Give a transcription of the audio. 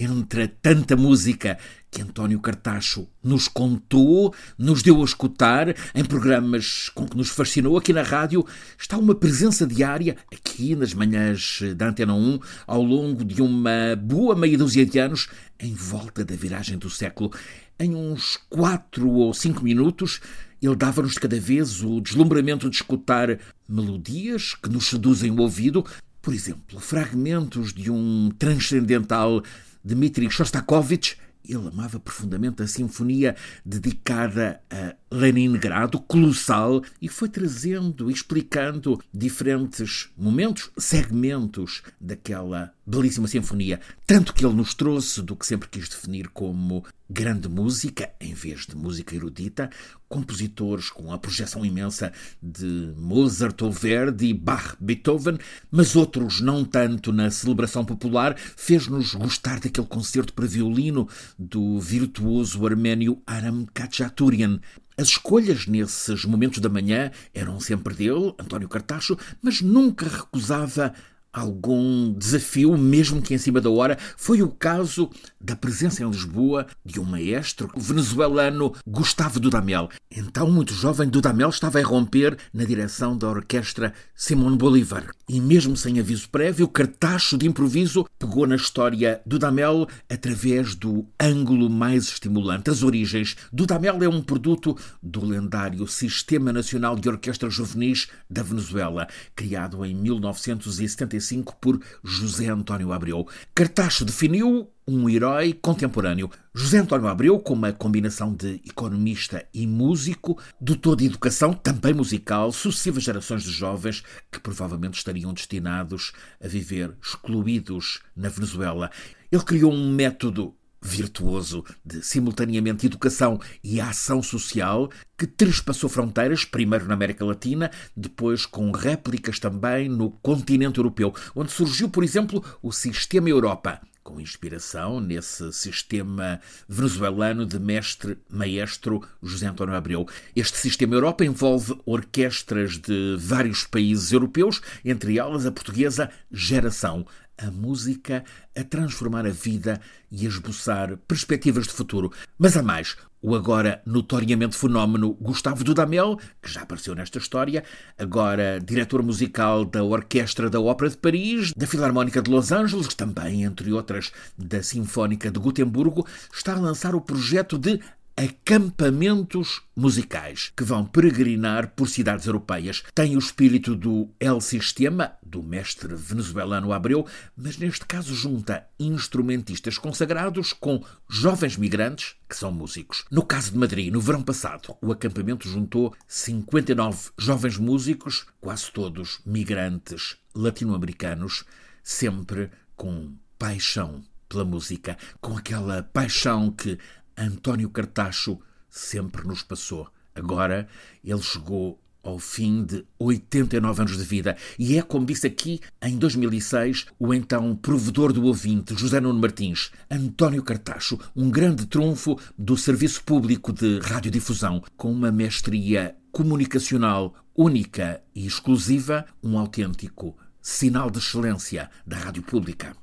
entre tanta música que António Cartacho nos contou, nos deu a escutar em programas com que nos fascinou aqui na rádio, está uma presença diária aqui nas manhãs da Antena 1 ao longo de uma boa meia dúzia de anos em volta da viragem do século. Em uns quatro ou cinco minutos, ele dava-nos cada vez o deslumbramento de escutar melodias que nos seduzem o ouvido, por exemplo, fragmentos de um transcendental Dmitri Shostakovich. Ele amava profundamente a sinfonia dedicada a Leningrado, colossal, e foi trazendo explicando diferentes momentos, segmentos daquela belíssima sinfonia. Tanto que ele nos trouxe do que sempre quis definir como grande música, em vez de música erudita, compositores com a projeção imensa de Mozart ou Verdi, Bach, Beethoven, mas outros não tanto na celebração popular, fez-nos gostar daquele concerto para violino do virtuoso arménio Aram Khachaturian. As escolhas nesses momentos da manhã eram sempre dele, António Cartacho, mas nunca recusava algum desafio, mesmo que em cima da hora. Foi o caso da presença em Lisboa de um maestro, o venezuelano Gustavo Dudamel. Então, muito jovem, Dudamel estava a romper na direção da orquestra Simón Bolívar. E mesmo sem aviso prévio, Cartacho de improviso pegou na história Dudamel através do ângulo mais estimulante, as origens. Dudamel é um produto do lendário Sistema Nacional de Orquestras Juvenis da Venezuela, criado em 1975 por José António Abreu. Cartacho definiu um herói contemporâneo. José António Abreu, com uma combinação de economista e músico, dotou de educação, também musical, sucessivas gerações de jovens que provavelmente estariam destinados a viver excluídos na Venezuela. Ele criou um método virtuoso de simultaneamente educação e ação social que trespassou fronteiras, primeiro na América Latina, depois com réplicas também no continente europeu, onde surgiu, por exemplo, o Sistema Europa, com inspiração nesse sistema venezuelano de mestre maestro José António Abreu. Este sistema Europa envolve orquestras de vários países europeus, entre elas a portuguesa Geração, a música a transformar a vida e a esboçar perspectivas de futuro. Mas há mais. O agora notoriamente fenómeno Gustavo Dudamel, que já apareceu nesta história, agora diretor musical da Orquestra da Ópera de Paris, da Filarmónica de Los Angeles, também, entre outras, da Sinfónica de Gotemburgo, está a lançar o projeto de acampamentos musicais que vão peregrinar por cidades europeias. Tem o espírito do El Sistema, do mestre venezuelano Abreu, mas neste caso junta instrumentistas consagrados com jovens migrantes que são músicos. No caso de Madrid, no verão passado, o acampamento juntou 59 jovens músicos, quase todos migrantes latino-americanos, sempre com paixão pela música, com aquela paixão que António Cartacho sempre nos passou. Agora ele chegou ao fim de 89 anos de vida. E é, como disse aqui, em 2006, o então provedor do ouvinte, José Nuno Martins, António Cartacho, um grande trunfo do serviço público de radiodifusão, com uma mestria comunicacional única e exclusiva, um autêntico sinal de excelência da rádio pública.